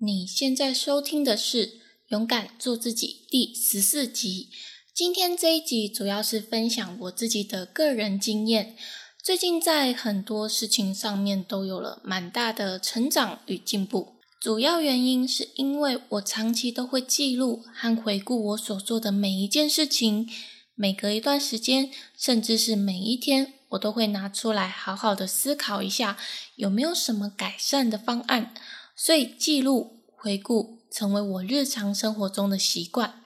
你现在收听的是《勇敢做自己》第十四集。今天这一集主要是分享我自己的个人经验。最近在很多事情上面都有了蛮大的成长与进步。主要原因是因为我长期都会记录和回顾我所做的每一件事情，每隔一段时间，甚至是每一天，我都会拿出来好好的思考一下，有没有什么改善的方案。所以记录回顾成为我日常生活中的习惯。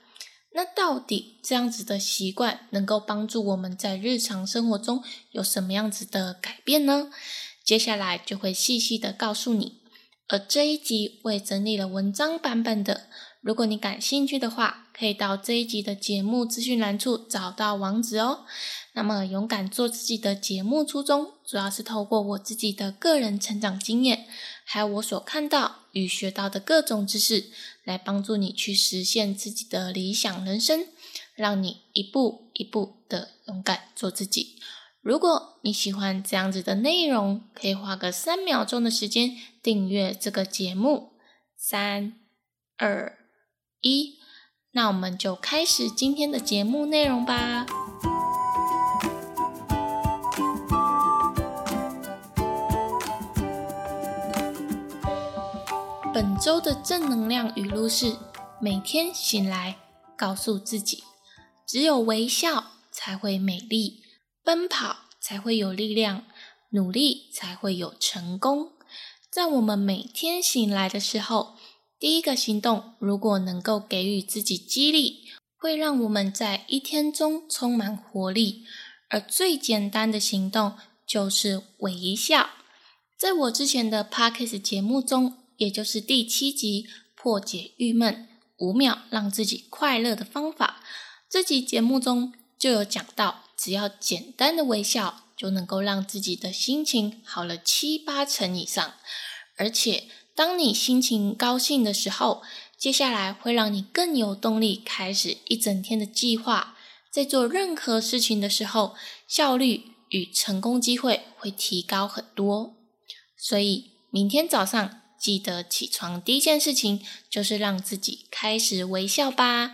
那到底这样子的习惯能够帮助我们在日常生活中有什么样子的改变呢？接下来就会细细的告诉你。而这一集我也整理了文章版本的，如果你感兴趣的话，可以到这一集的节目资讯栏处找到网址哦。那么，勇敢做自己的节目初衷，主要是透过我自己的个人成长经验，还有我所看到与学到的各种知识，来帮助你去实现自己的理想人生，让你一步一步的勇敢做自己。如果你喜欢这样子的内容，可以花个三秒钟的时间订阅这个节目。三、二、一，那我们就开始今天的节目内容吧。本周的正能量语录是：每天醒来，告诉自己，只有微笑才会美丽，奔跑才会有力量，努力才会有成功。在我们每天醒来的时候，第一个行动如果能够给予自己激励，会让我们在一天中充满活力。而最简单的行动就是微笑。在我之前的 Podcast 节目中。也就是第七集破解郁闷五秒让自己快乐的方法。这集节目中就有讲到，只要简单的微笑就能够让自己的心情好了七八成以上。而且，当你心情高兴的时候，接下来会让你更有动力开始一整天的计划。在做任何事情的时候，效率与成功机会会提高很多。所以，明天早上。记得起床第一件事情就是让自己开始微笑吧。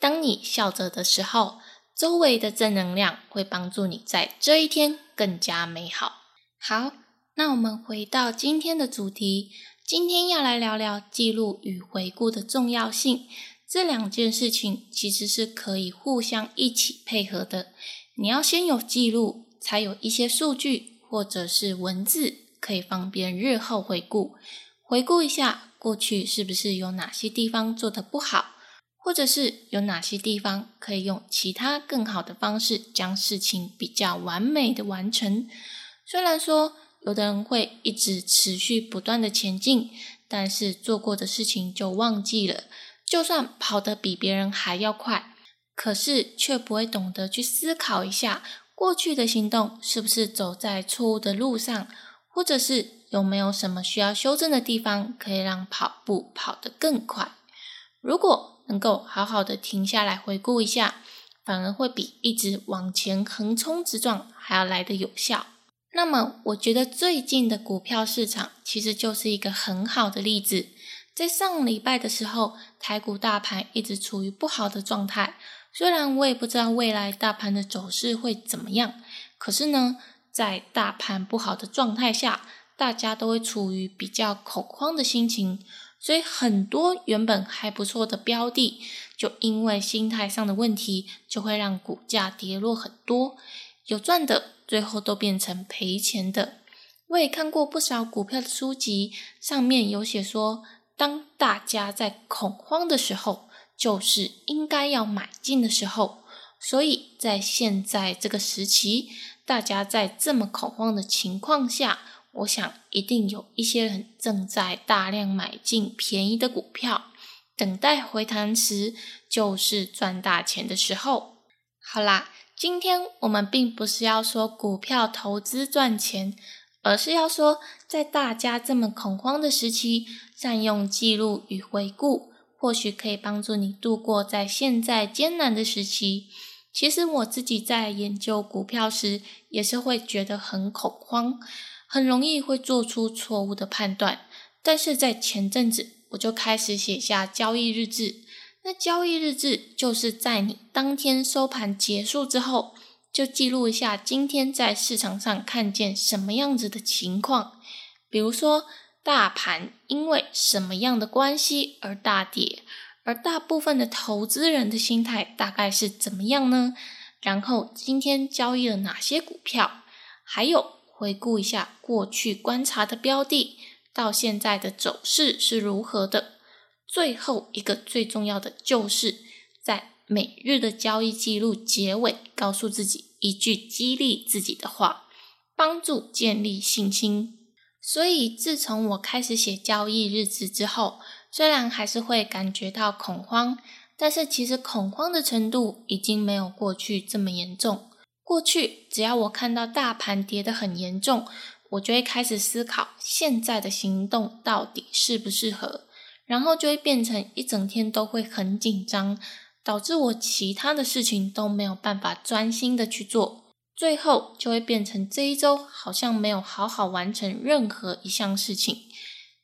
当你笑着的时候，周围的正能量会帮助你在这一天更加美好。好，那我们回到今天的主题，今天要来聊聊记录与回顾的重要性。这两件事情其实是可以互相一起配合的。你要先有记录，才有一些数据或者是文字，可以方便日后回顾。回顾一下过去，是不是有哪些地方做得不好，或者是有哪些地方可以用其他更好的方式将事情比较完美的完成？虽然说有的人会一直持续不断的前进，但是做过的事情就忘记了。就算跑得比别人还要快，可是却不会懂得去思考一下过去的行动是不是走在错误的路上，或者是。有没有什么需要修正的地方，可以让跑步跑得更快？如果能够好好的停下来回顾一下，反而会比一直往前横冲直撞还要来得有效。那么，我觉得最近的股票市场其实就是一个很好的例子。在上礼拜的时候，台股大盘一直处于不好的状态。虽然我也不知道未来大盘的走势会怎么样，可是呢，在大盘不好的状态下，大家都会处于比较恐慌的心情，所以很多原本还不错的标的，就因为心态上的问题，就会让股价跌落很多。有赚的，最后都变成赔钱的。我也看过不少股票的书籍，上面有写说，当大家在恐慌的时候，就是应该要买进的时候。所以在现在这个时期，大家在这么恐慌的情况下，我想，一定有一些人正在大量买进便宜的股票，等待回弹时就是赚大钱的时候。好啦，今天我们并不是要说股票投资赚钱，而是要说，在大家这么恐慌的时期，善用记录与回顾，或许可以帮助你度过在现在艰难的时期。其实我自己在研究股票时，也是会觉得很恐慌。很容易会做出错误的判断，但是在前阵子我就开始写下交易日志。那交易日志就是在你当天收盘结束之后，就记录一下今天在市场上看见什么样子的情况。比如说，大盘因为什么样的关系而大跌，而大部分的投资人的心态大概是怎么样呢？然后今天交易了哪些股票？还有回顾一下过去观察的标的，到现在的走势是如何的。最后一个最重要的，就是在每日的交易记录结尾，告诉自己一句激励自己的话，帮助建立信心。所以，自从我开始写交易日志之后，虽然还是会感觉到恐慌，但是其实恐慌的程度已经没有过去这么严重。过去，只要我看到大盘跌得很严重，我就会开始思考现在的行动到底适不适合。然后就会变成一整天都会很紧张，导致我其他的事情都没有办法专心的去做，最后就会变成这一周好像没有好好完成任何一项事情，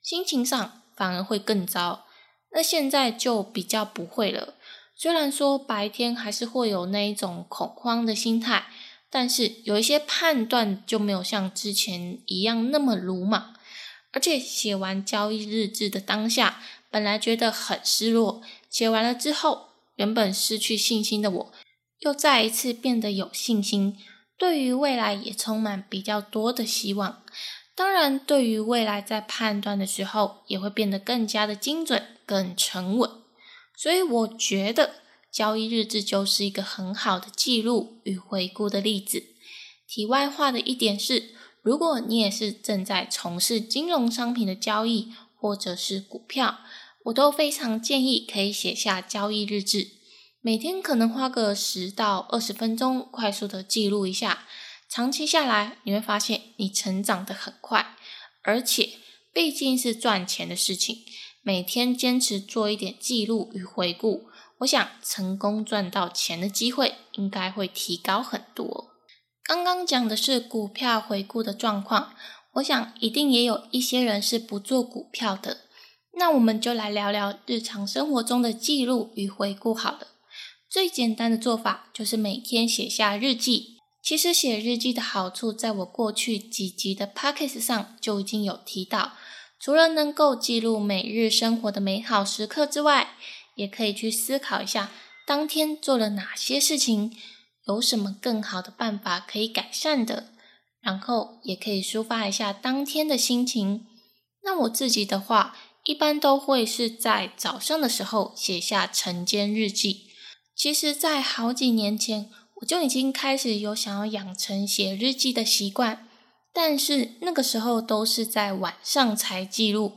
心情上反而会更糟。那现在就比较不会了，虽然说白天还是会有那一种恐慌的心态，但是有一些判断就没有像之前一样那么鲁莽。而且写完交易日志的当下，本来觉得很失落，写完了之后，原本失去信心的我，又再一次变得有信心，对于未来也充满比较多的希望。当然，对于未来在判断的时候，也会变得更加的精准、更沉稳。所以，我觉得交易日志就是一个很好的记录与回顾的例子。题外话的一点是。如果你也是正在从事金融商品的交易，或者是股票，我都非常建议可以写下交易日志，每天可能花个十到二十分钟，快速的记录一下。长期下来，你会发现你成长的很快，而且毕竟是赚钱的事情，每天坚持做一点记录与回顾，我想成功赚到钱的机会应该会提高很多。刚刚讲的是股票回顾的状况，我想一定也有一些人是不做股票的。那我们就来聊聊日常生活中的记录与回顾好了。最简单的做法就是每天写下日记。其实写日记的好处，在我过去几集的 p o c k e t 上就已经有提到。除了能够记录每日生活的美好时刻之外，也可以去思考一下当天做了哪些事情。有什么更好的办法可以改善的？然后也可以抒发一下当天的心情。那我自己的话，一般都会是在早上的时候写下晨间日记。其实，在好几年前，我就已经开始有想要养成写日记的习惯，但是那个时候都是在晚上才记录，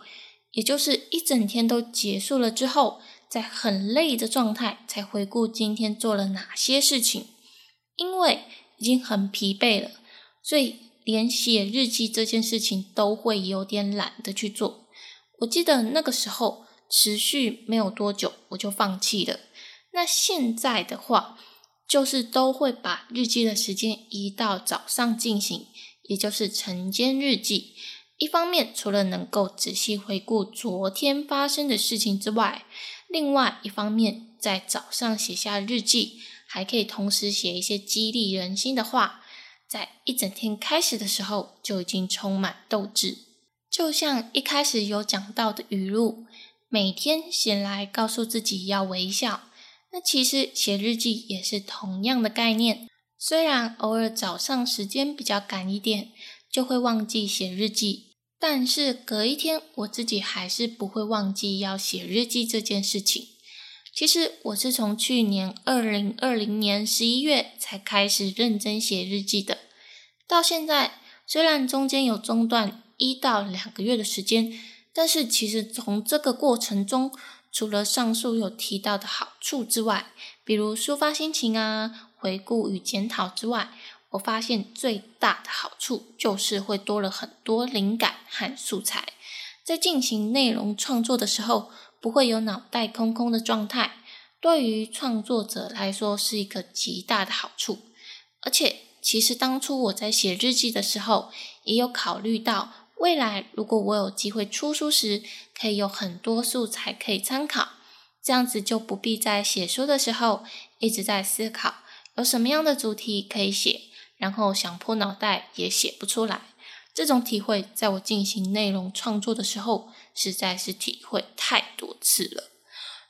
也就是一整天都结束了之后，在很累的状态才回顾今天做了哪些事情。因为已经很疲惫了，所以连写日记这件事情都会有点懒得去做。我记得那个时候持续没有多久，我就放弃了。那现在的话，就是都会把日记的时间移到早上进行，也就是晨间日记。一方面，除了能够仔细回顾昨天发生的事情之外，另外一方面，在早上写下日记。还可以同时写一些激励人心的话，在一整天开始的时候就已经充满斗志。就像一开始有讲到的语录，每天醒来告诉自己要微笑。那其实写日记也是同样的概念。虽然偶尔早上时间比较赶一点，就会忘记写日记，但是隔一天我自己还是不会忘记要写日记这件事情。其实我是从去年二零二零年十一月才开始认真写日记的，到现在虽然中间有中断一到两个月的时间，但是其实从这个过程中，除了上述有提到的好处之外，比如抒发心情啊、回顾与检讨之外，我发现最大的好处就是会多了很多灵感和素材，在进行内容创作的时候。不会有脑袋空空的状态，对于创作者来说是一个极大的好处。而且，其实当初我在写日记的时候，也有考虑到未来如果我有机会出书时，可以有很多素材可以参考，这样子就不必在写书的时候一直在思考有什么样的主题可以写，然后想破脑袋也写不出来。这种体会，在我进行内容创作的时候，实在是体会太多次了。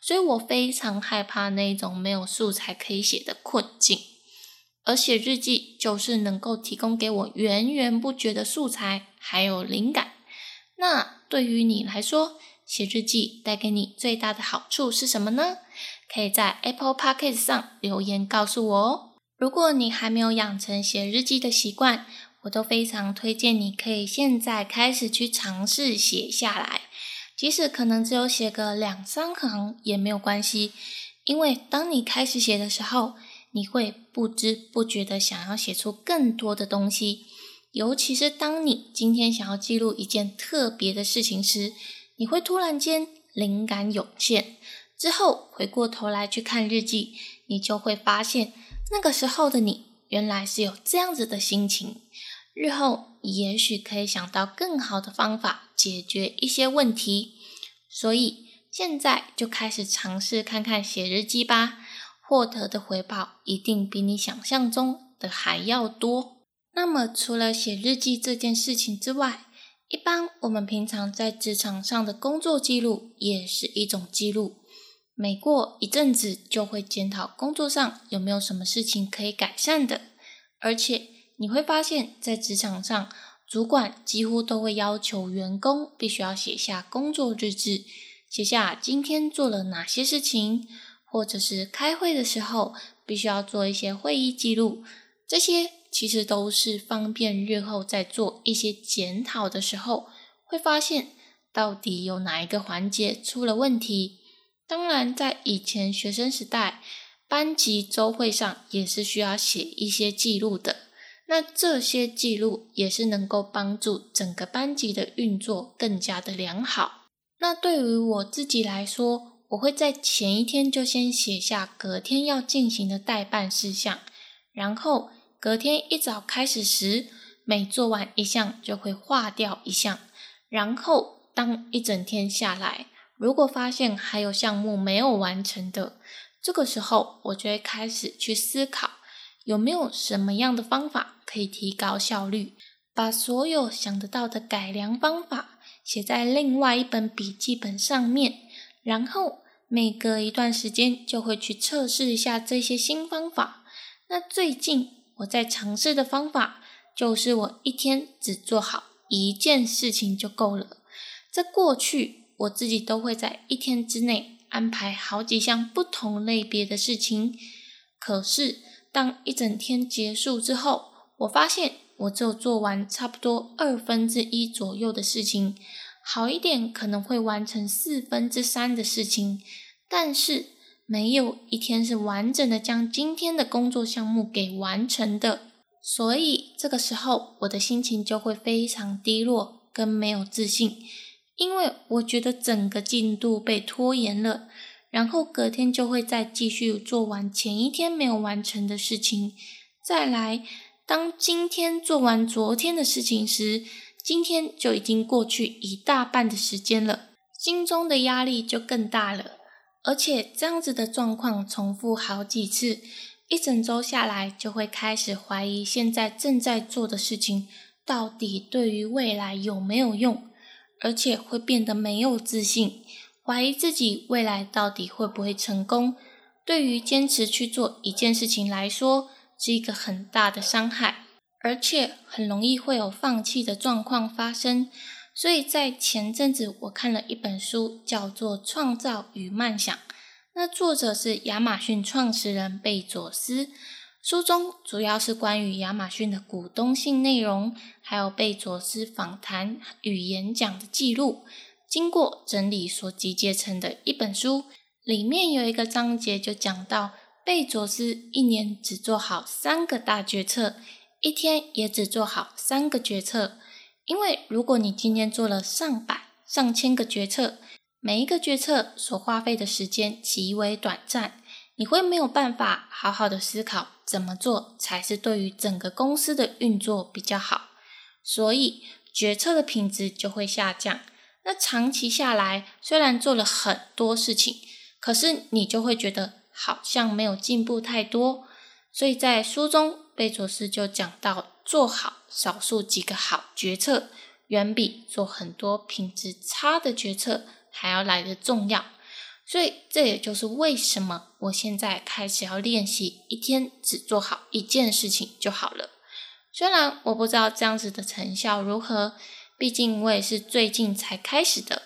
所以我非常害怕那种没有素材可以写的困境。而写日记就是能够提供给我源源不绝的素材，还有灵感。那对于你来说，写日记带给你最大的好处是什么呢？可以在 Apple Podcast 上留言告诉我哦。如果你还没有养成写日记的习惯，我都非常推荐你可以现在开始去尝试写下来，即使可能只有写个两三行也没有关系，因为当你开始写的时候，你会不知不觉的想要写出更多的东西。尤其是当你今天想要记录一件特别的事情时，你会突然间灵感涌现，之后回过头来去看日记，你就会发现那个时候的你原来是有这样子的心情。日后也许可以想到更好的方法解决一些问题，所以现在就开始尝试看看写日记吧，获得的回报一定比你想象中的还要多。那么除了写日记这件事情之外，一般我们平常在职场上的工作记录也是一种记录，每过一阵子就会检讨工作上有没有什么事情可以改善的，而且。你会发现在职场上，主管几乎都会要求员工必须要写下工作日志，写下今天做了哪些事情，或者是开会的时候必须要做一些会议记录。这些其实都是方便日后在做一些检讨的时候，会发现到底有哪一个环节出了问题。当然，在以前学生时代，班级周会上也是需要写一些记录的。那这些记录也是能够帮助整个班级的运作更加的良好。那对于我自己来说，我会在前一天就先写下隔天要进行的代办事项，然后隔天一早开始时，每做完一项就会划掉一项，然后当一整天下来，如果发现还有项目没有完成的，这个时候我就会开始去思考。有没有什么样的方法可以提高效率？把所有想得到的改良方法写在另外一本笔记本上面，然后每隔一段时间就会去测试一下这些新方法。那最近我在尝试的方法就是我一天只做好一件事情就够了。在过去，我自己都会在一天之内安排好几项不同类别的事情，可是。当一整天结束之后，我发现我只有做完差不多二分之一左右的事情，好一点可能会完成四分之三的事情，但是没有一天是完整的将今天的工作项目给完成的，所以这个时候我的心情就会非常低落跟没有自信，因为我觉得整个进度被拖延了。然后隔天就会再继续做完前一天没有完成的事情，再来。当今天做完昨天的事情时，今天就已经过去一大半的时间了，心中的压力就更大了。而且这样子的状况重复好几次，一整周下来，就会开始怀疑现在正在做的事情到底对于未来有没有用，而且会变得没有自信。怀疑自己未来到底会不会成功，对于坚持去做一件事情来说，是一个很大的伤害，而且很容易会有放弃的状况发生。所以在前阵子，我看了一本书，叫做《创造与梦想》，那作者是亚马逊创始人贝佐斯。书中主要是关于亚马逊的股东性内容，还有贝佐斯访谈与演讲的记录。经过整理所集结成的一本书，里面有一个章节就讲到，贝佐斯一年只做好三个大决策，一天也只做好三个决策。因为如果你今天做了上百、上千个决策，每一个决策所花费的时间极为短暂，你会没有办法好好的思考怎么做才是对于整个公司的运作比较好。所以。决策的品质就会下降。那长期下来，虽然做了很多事情，可是你就会觉得好像没有进步太多。所以在书中，贝佐斯就讲到，做好少数几个好决策，远比做很多品质差的决策还要来的重要。所以这也就是为什么我现在开始要练习一天只做好一件事情就好了。虽然我不知道这样子的成效如何，毕竟我也是最近才开始的。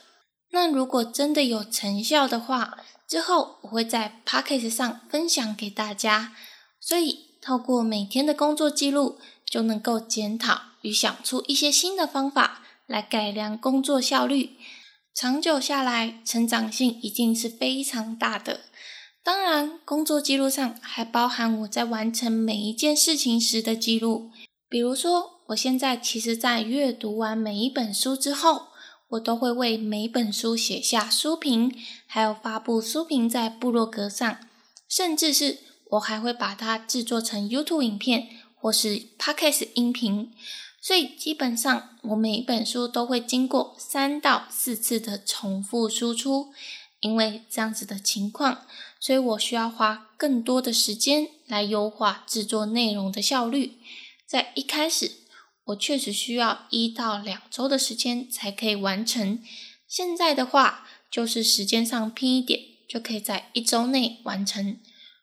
那如果真的有成效的话，之后我会在 p o c k e 上分享给大家。所以，透过每天的工作记录，就能够检讨与想出一些新的方法来改良工作效率。长久下来，成长性一定是非常大的。当然，工作记录上还包含我在完成每一件事情时的记录。比如说，我现在其实，在阅读完每一本书之后，我都会为每本书写下书评，还有发布书评在部落格上，甚至是。我还会把它制作成 YouTube 影片或是 Podcast 音频，所以基本上我每一本书都会经过三到四次的重复输出。因为这样子的情况，所以我需要花更多的时间来优化制作内容的效率。在一开始，我确实需要一到两周的时间才可以完成。现在的话，就是时间上拼一点，就可以在一周内完成。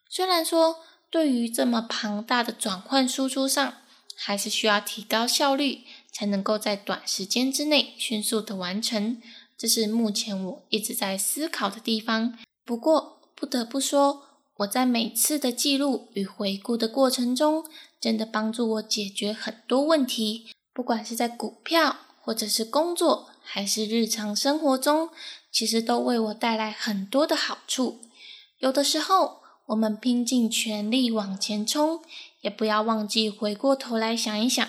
虽然说，对于这么庞大的转换输出上，还是需要提高效率，才能够在短时间之内迅速的完成。这是目前我一直在思考的地方。不过，不得不说，我在每次的记录与回顾的过程中，真的帮助我解决很多问题。不管是在股票，或者是工作，还是日常生活中，其实都为我带来很多的好处。有的时候，我们拼尽全力往前冲，也不要忘记回过头来想一想，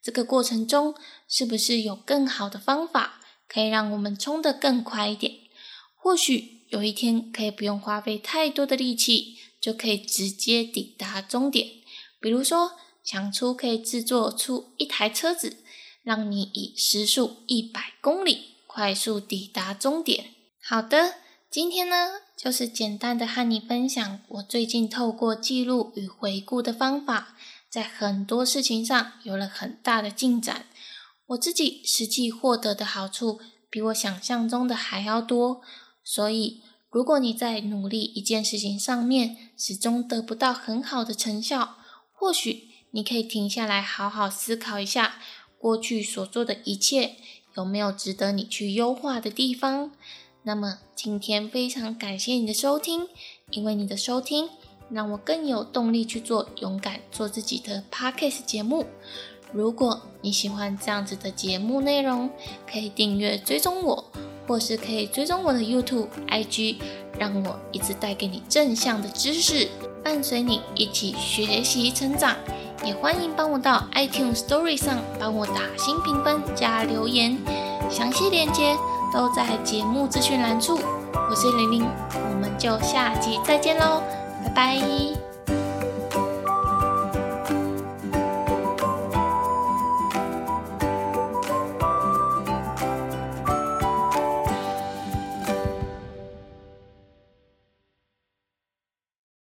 这个过程中是不是有更好的方法可以让我们冲得更快一点？或许有一天可以不用花费太多的力气，就可以直接抵达终点。比如说，想出可以制作出一台车子，让你以时速一百公里快速抵达终点。好的。今天呢，就是简单的和你分享我最近透过记录与回顾的方法，在很多事情上有了很大的进展。我自己实际获得的好处比我想象中的还要多。所以，如果你在努力一件事情上面始终得不到很好的成效，或许你可以停下来好好思考一下，过去所做的一切有没有值得你去优化的地方。那么今天非常感谢你的收听，因为你的收听让我更有动力去做勇敢做自己的 podcast 节目。如果你喜欢这样子的节目内容，可以订阅追踪我，或是可以追踪我的 YouTube、IG，让我一直带给你正向的知识，伴随你一起学习成长。也欢迎帮我到 iTunes Story 上帮我打新评分加留言，详细链接。都在节目资讯栏处，我是玲玲，我们就下集再见喽，拜拜。